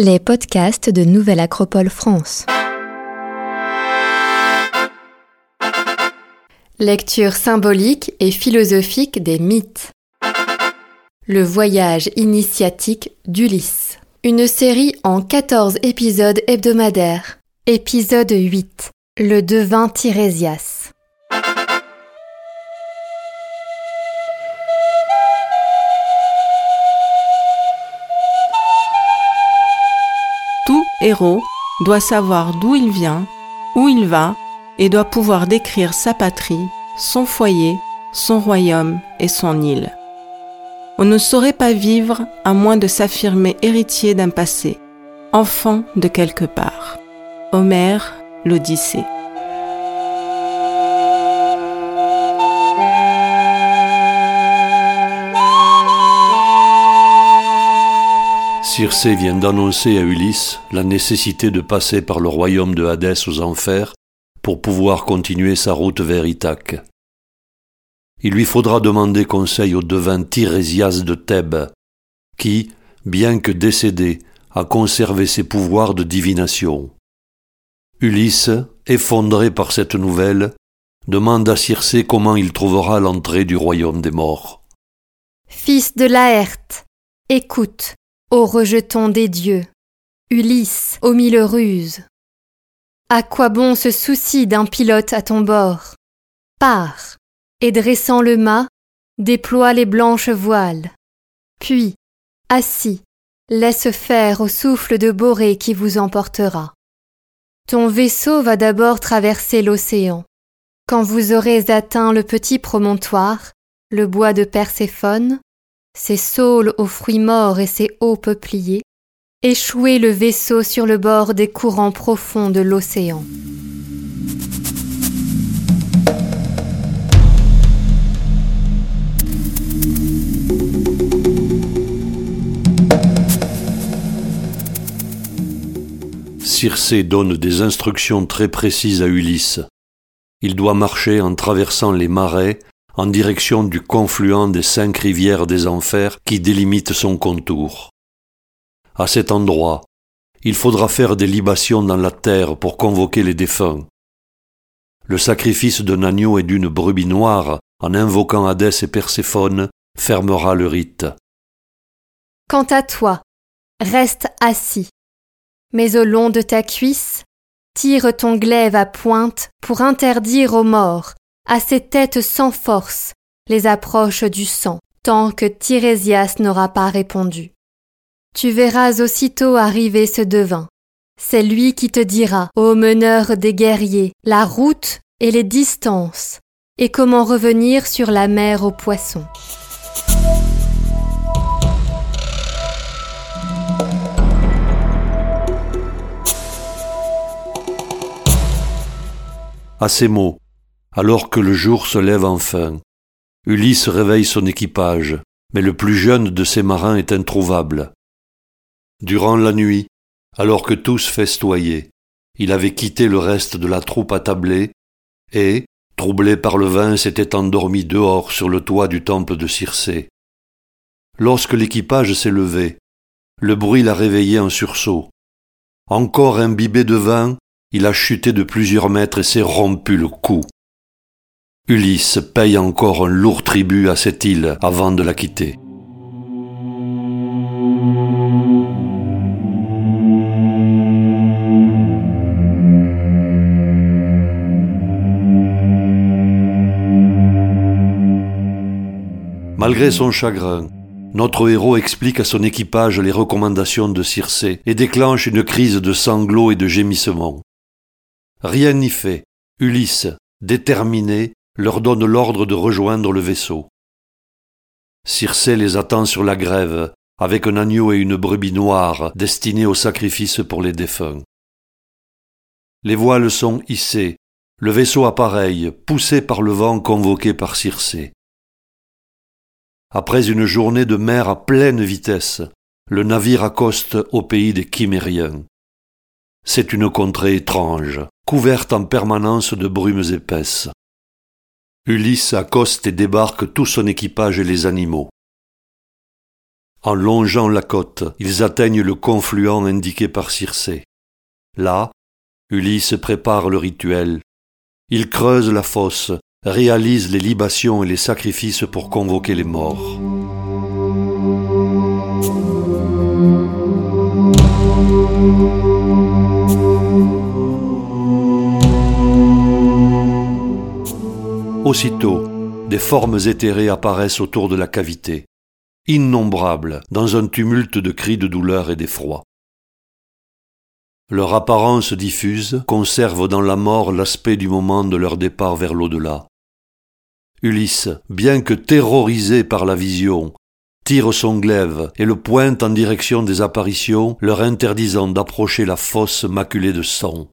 Les podcasts de Nouvelle Acropole France. Lecture symbolique et philosophique des mythes. Le voyage initiatique d'Ulysse. Une série en 14 épisodes hebdomadaires. Épisode 8. Le devin Tirésias. Héros doit savoir d'où il vient, où il va, et doit pouvoir décrire sa patrie, son foyer, son royaume et son île. On ne saurait pas vivre à moins de s'affirmer héritier d'un passé, enfant de quelque part. Homère, l'Odyssée. Circé vient d'annoncer à Ulysse la nécessité de passer par le royaume de Hadès aux enfers pour pouvoir continuer sa route vers Ithaque. Il lui faudra demander conseil au devin Tirésias de Thèbes, qui, bien que décédé, a conservé ses pouvoirs de divination. Ulysse, effondré par cette nouvelle, demande à Circé comment il trouvera l'entrée du royaume des morts. Fils de Laerte, écoute, ô rejeton des dieux, Ulysse aux mille ruses. À quoi bon ce souci d'un pilote à ton bord? Pars, et dressant le mât, déploie les blanches voiles. Puis, assis, laisse faire au souffle de Borée qui vous emportera. Ton vaisseau va d'abord traverser l'océan. Quand vous aurez atteint le petit promontoire, le bois de Perséphone, ses saules aux fruits morts et ses hauts peupliers, échouez le vaisseau sur le bord des courants profonds de l'océan. Circé donne des instructions très précises à Ulysse. Il doit marcher en traversant les marais en direction du confluent des cinq rivières des enfers qui délimitent son contour. À cet endroit, il faudra faire des libations dans la terre pour convoquer les défunts. Le sacrifice d'un agneau et d'une brebis noire, en invoquant Hadès et Perséphone, fermera le rite. Quant à toi, reste assis, mais au long de ta cuisse, tire ton glaive à pointe pour interdire aux morts à ces têtes sans force, les approches du sang, tant que Tirésias n'aura pas répondu. Tu verras aussitôt arriver ce devin. C'est lui qui te dira, ô meneur des guerriers, la route et les distances, et comment revenir sur la mer aux poissons. À ces mots, alors que le jour se lève enfin. Ulysse réveille son équipage, mais le plus jeune de ses marins est introuvable. Durant la nuit, alors que tous festoyaient, il avait quitté le reste de la troupe attablée et, troublé par le vin, s'était endormi dehors sur le toit du temple de Circé. Lorsque l'équipage s'est levé, le bruit l'a réveillé en sursaut. Encore imbibé de vin, il a chuté de plusieurs mètres et s'est rompu le cou. Ulysse paye encore un lourd tribut à cette île avant de la quitter. Malgré son chagrin, notre héros explique à son équipage les recommandations de Circé et déclenche une crise de sanglots et de gémissements. Rien n'y fait. Ulysse, déterminé, leur donne l'ordre de rejoindre le vaisseau. Circé les attend sur la grève, avec un agneau et une brebis noire destinés au sacrifice pour les défunts. Les voiles sont hissées, le vaisseau appareille, poussé par le vent convoqué par Circé. Après une journée de mer à pleine vitesse, le navire accoste au pays des Chimériens. C'est une contrée étrange, couverte en permanence de brumes épaisses. Ulysse accoste et débarque tout son équipage et les animaux. En longeant la côte, ils atteignent le confluent indiqué par Circé. Là, Ulysse prépare le rituel. Il creuse la fosse, réalise les libations et les sacrifices pour convoquer les morts. Aussitôt, des formes éthérées apparaissent autour de la cavité, innombrables dans un tumulte de cris de douleur et d'effroi. Leur apparence diffuse conserve dans la mort l'aspect du moment de leur départ vers l'au-delà. Ulysse, bien que terrorisé par la vision, tire son glaive et le pointe en direction des apparitions, leur interdisant d'approcher la fosse maculée de sang.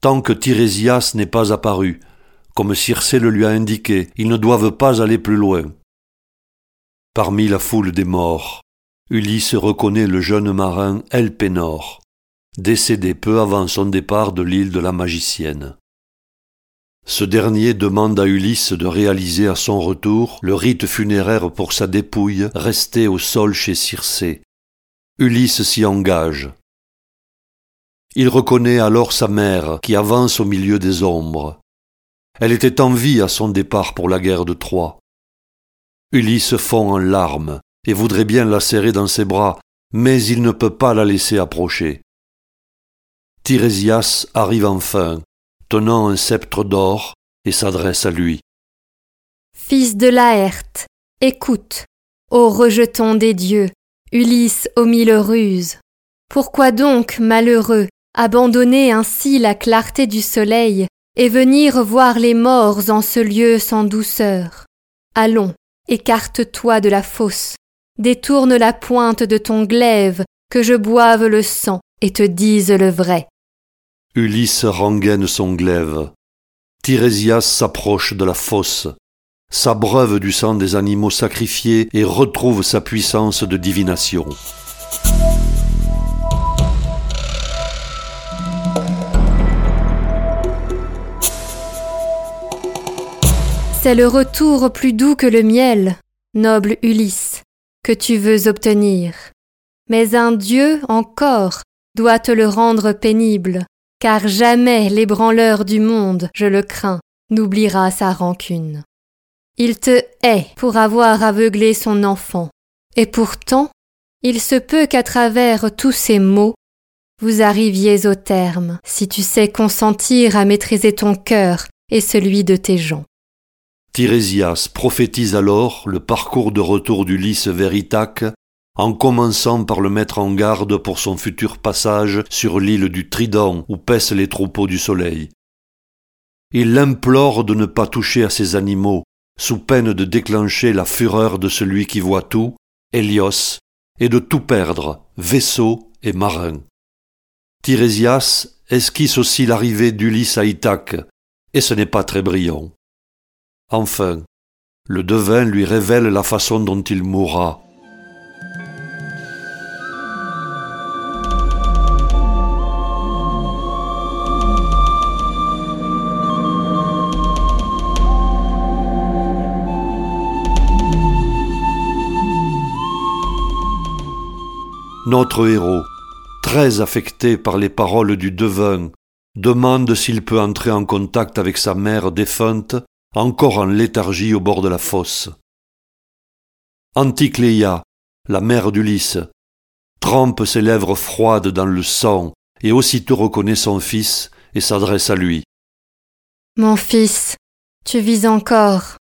Tant que Tirésias n'est pas apparu, comme Circé le lui a indiqué, ils ne doivent pas aller plus loin. Parmi la foule des morts, Ulysse reconnaît le jeune marin Elpénor, décédé peu avant son départ de l'île de la magicienne. Ce dernier demande à Ulysse de réaliser à son retour le rite funéraire pour sa dépouille restée au sol chez Circé. Ulysse s'y engage. Il reconnaît alors sa mère qui avance au milieu des ombres. Elle était en vie à son départ pour la guerre de Troie. Ulysse fond en larmes et voudrait bien la serrer dans ses bras, mais il ne peut pas la laisser approcher. Tirésias arrive enfin, tenant un sceptre d'or, et s'adresse à lui. Fils de Laerte, écoute, ô rejeton des dieux, Ulysse aux mille ruses. Pourquoi donc, malheureux, abandonner ainsi la clarté du soleil et venir voir les morts en ce lieu sans douceur. Allons, écarte-toi de la fosse, détourne la pointe de ton glaive, que je boive le sang et te dise le vrai. Ulysse rengaine son glaive. Tirésias s'approche de la fosse, s'abreuve du sang des animaux sacrifiés et retrouve sa puissance de divination. C'est le retour plus doux que le miel, noble Ulysse, que tu veux obtenir. Mais un Dieu encore doit te le rendre pénible, car jamais l'ébranleur du monde, je le crains, n'oubliera sa rancune. Il te hait pour avoir aveuglé son enfant, et pourtant, il se peut qu'à travers tous ces maux, vous arriviez au terme, si tu sais consentir à maîtriser ton cœur et celui de tes gens. Tirésias prophétise alors le parcours de retour d'Ulysse vers Ithaque, en commençant par le mettre en garde pour son futur passage sur l'île du Trident où paissent les troupeaux du soleil. Il l'implore de ne pas toucher à ces animaux, sous peine de déclencher la fureur de celui qui voit tout, Hélios, et de tout perdre, vaisseau et marin. Tirésias esquisse aussi l'arrivée d'Ulysse à Ithaque, et ce n'est pas très brillant. Enfin, le devin lui révèle la façon dont il mourra. Notre héros, très affecté par les paroles du devin, demande s'il peut entrer en contact avec sa mère défunte encore en léthargie au bord de la fosse. Anticléia, la mère d'Ulysse, trempe ses lèvres froides dans le sang et aussitôt reconnaît son fils et s'adresse à lui. Mon fils, tu vis encore,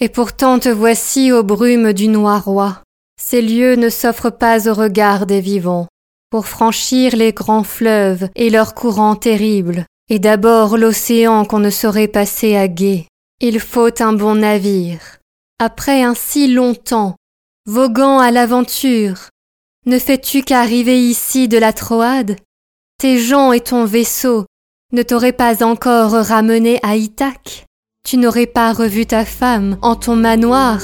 et pourtant te voici aux brumes du noir roi. Ces lieux ne s'offrent pas au regard des vivants. Pour franchir les grands fleuves et leurs courants terribles, et d'abord l'océan qu'on ne saurait passer à gué, il faut un bon navire. Après un si long temps, voguant à l'aventure, ne fais-tu qu'arriver ici de la Troade? Tes gens et ton vaisseau ne t'auraient pas encore ramené à Ithaque? Tu n'aurais pas revu ta femme en ton manoir?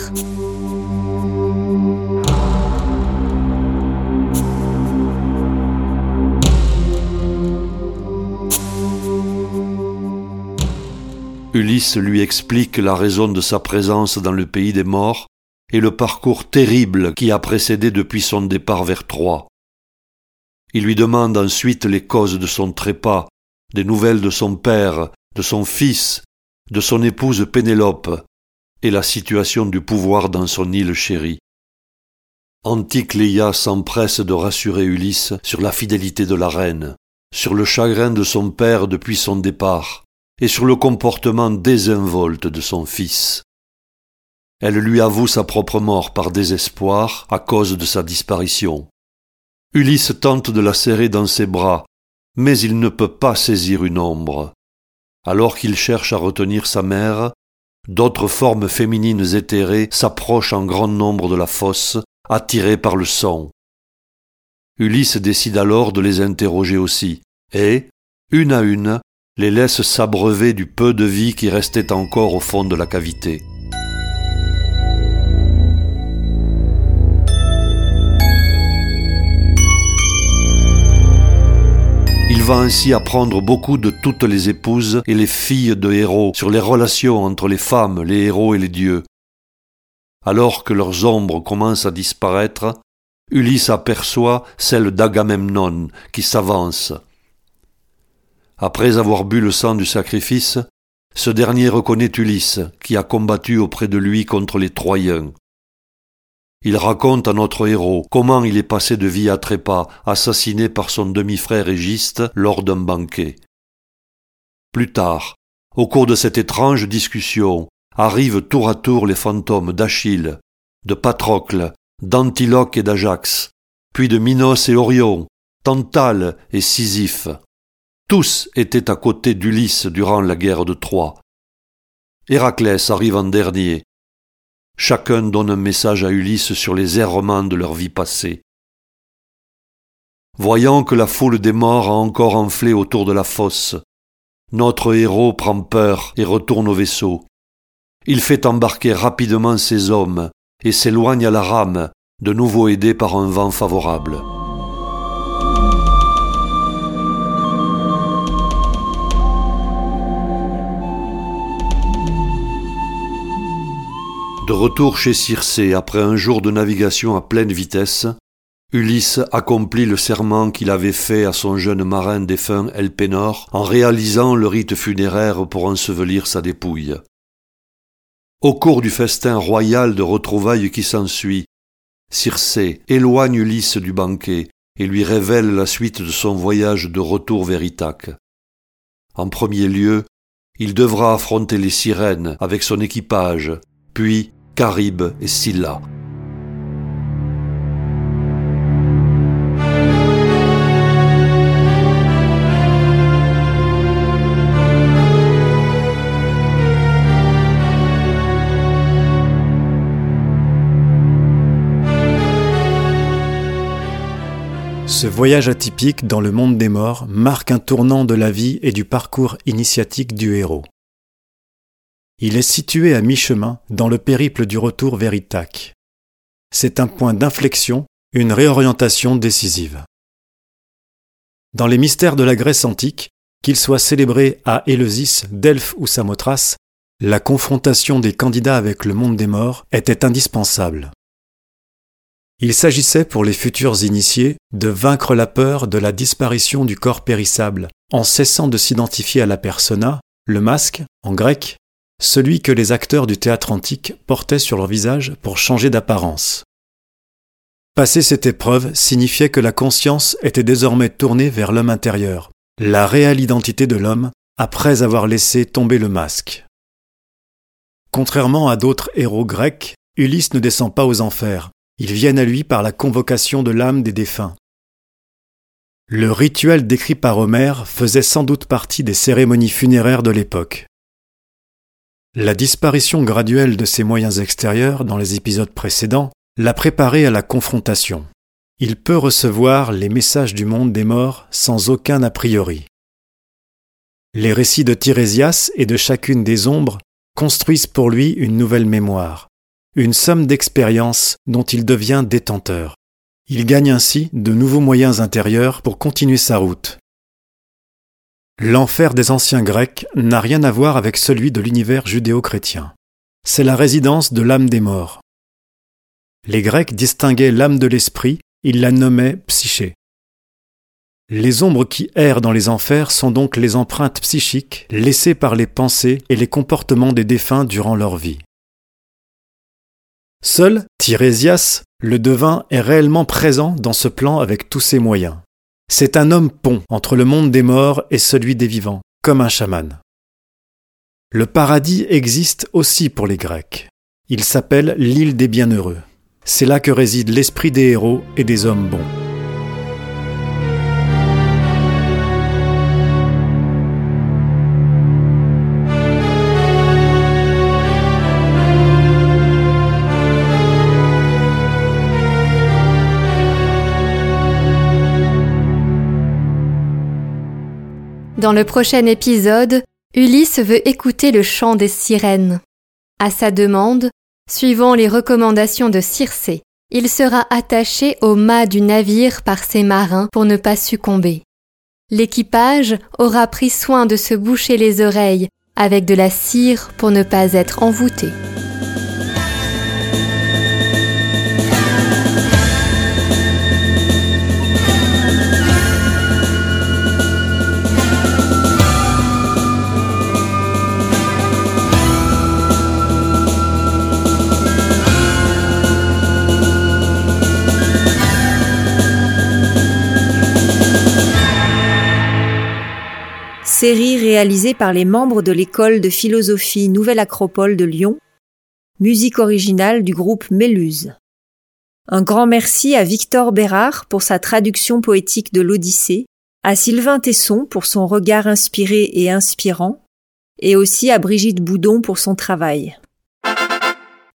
Ulysse lui explique la raison de sa présence dans le pays des morts et le parcours terrible qui a précédé depuis son départ vers Troie. Il lui demande ensuite les causes de son trépas, des nouvelles de son père, de son fils, de son épouse Pénélope, et la situation du pouvoir dans son île chérie. Anticléia s'empresse de rassurer Ulysse sur la fidélité de la reine, sur le chagrin de son père depuis son départ, et sur le comportement désinvolte de son fils. Elle lui avoue sa propre mort par désespoir à cause de sa disparition. Ulysse tente de la serrer dans ses bras, mais il ne peut pas saisir une ombre. Alors qu'il cherche à retenir sa mère, d'autres formes féminines éthérées s'approchent en grand nombre de la fosse, attirées par le son. Ulysse décide alors de les interroger aussi, et, une à une, les laisse s'abreuver du peu de vie qui restait encore au fond de la cavité. Il va ainsi apprendre beaucoup de toutes les épouses et les filles de héros sur les relations entre les femmes, les héros et les dieux. Alors que leurs ombres commencent à disparaître, Ulysse aperçoit celle d'Agamemnon qui s'avance. Après avoir bu le sang du sacrifice, ce dernier reconnaît Ulysse, qui a combattu auprès de lui contre les Troyens. Il raconte à notre héros comment il est passé de vie à trépas, assassiné par son demi-frère Égiste lors d'un banquet. Plus tard, au cours de cette étrange discussion, arrivent tour à tour les fantômes d'Achille, de Patrocle, d'Antiloque et d'Ajax, puis de Minos et Orion, Tantale et Sisyphe. Tous étaient à côté d'Ulysse durant la guerre de Troie. Héraclès arrive en dernier. Chacun donne un message à Ulysse sur les errements de leur vie passée. Voyant que la foule des morts a encore enflé autour de la fosse, notre héros prend peur et retourne au vaisseau. Il fait embarquer rapidement ses hommes et s'éloigne à la rame, de nouveau aidé par un vent favorable. De retour chez Circé après un jour de navigation à pleine vitesse, Ulysse accomplit le serment qu'il avait fait à son jeune marin défunt Elpénor en réalisant le rite funéraire pour ensevelir sa dépouille. Au cours du festin royal de retrouvailles qui s'ensuit, Circé éloigne Ulysse du banquet et lui révèle la suite de son voyage de retour vers Ithaque. En premier lieu, il devra affronter les sirènes avec son équipage, puis Caribe et Silla. Ce voyage atypique dans le monde des morts marque un tournant de la vie et du parcours initiatique du héros. Il est situé à mi-chemin dans le périple du retour vers Ithaque. C'est un point d'inflexion, une réorientation décisive. Dans les mystères de la Grèce antique, qu'ils soient célébrés à Éleusis, Delphes ou Samothrace, la confrontation des candidats avec le monde des morts était indispensable. Il s'agissait pour les futurs initiés de vaincre la peur de la disparition du corps périssable en cessant de s'identifier à la persona, le masque, en grec, celui que les acteurs du théâtre antique portaient sur leur visage pour changer d'apparence. Passer cette épreuve signifiait que la conscience était désormais tournée vers l'homme intérieur, la réelle identité de l'homme, après avoir laissé tomber le masque. Contrairement à d'autres héros grecs, Ulysse ne descend pas aux enfers, ils viennent à lui par la convocation de l'âme des défunts. Le rituel décrit par Homère faisait sans doute partie des cérémonies funéraires de l'époque. La disparition graduelle de ses moyens extérieurs dans les épisodes précédents l'a préparé à la confrontation. Il peut recevoir les messages du monde des morts sans aucun a priori. Les récits de Tirésias et de chacune des ombres construisent pour lui une nouvelle mémoire, une somme d'expériences dont il devient détenteur. Il gagne ainsi de nouveaux moyens intérieurs pour continuer sa route. L'enfer des anciens Grecs n'a rien à voir avec celui de l'univers judéo-chrétien. C'est la résidence de l'âme des morts. Les Grecs distinguaient l'âme de l'esprit, ils la nommaient psyché. Les ombres qui errent dans les enfers sont donc les empreintes psychiques laissées par les pensées et les comportements des défunts durant leur vie. Seul Tirésias, le devin, est réellement présent dans ce plan avec tous ses moyens. C'est un homme pont entre le monde des morts et celui des vivants, comme un chaman. Le paradis existe aussi pour les Grecs. Il s'appelle l'île des bienheureux. C'est là que réside l'esprit des héros et des hommes bons. Dans le prochain épisode, Ulysse veut écouter le chant des sirènes. À sa demande, suivant les recommandations de Circé, il sera attaché au mât du navire par ses marins pour ne pas succomber. L'équipage aura pris soin de se boucher les oreilles avec de la cire pour ne pas être envoûté. Série réalisée par les membres de l'école de philosophie Nouvelle Acropole de Lyon, musique originale du groupe Méluse. Un grand merci à Victor Bérard pour sa traduction poétique de l'Odyssée, à Sylvain Tesson pour son regard inspiré et inspirant, et aussi à Brigitte Boudon pour son travail.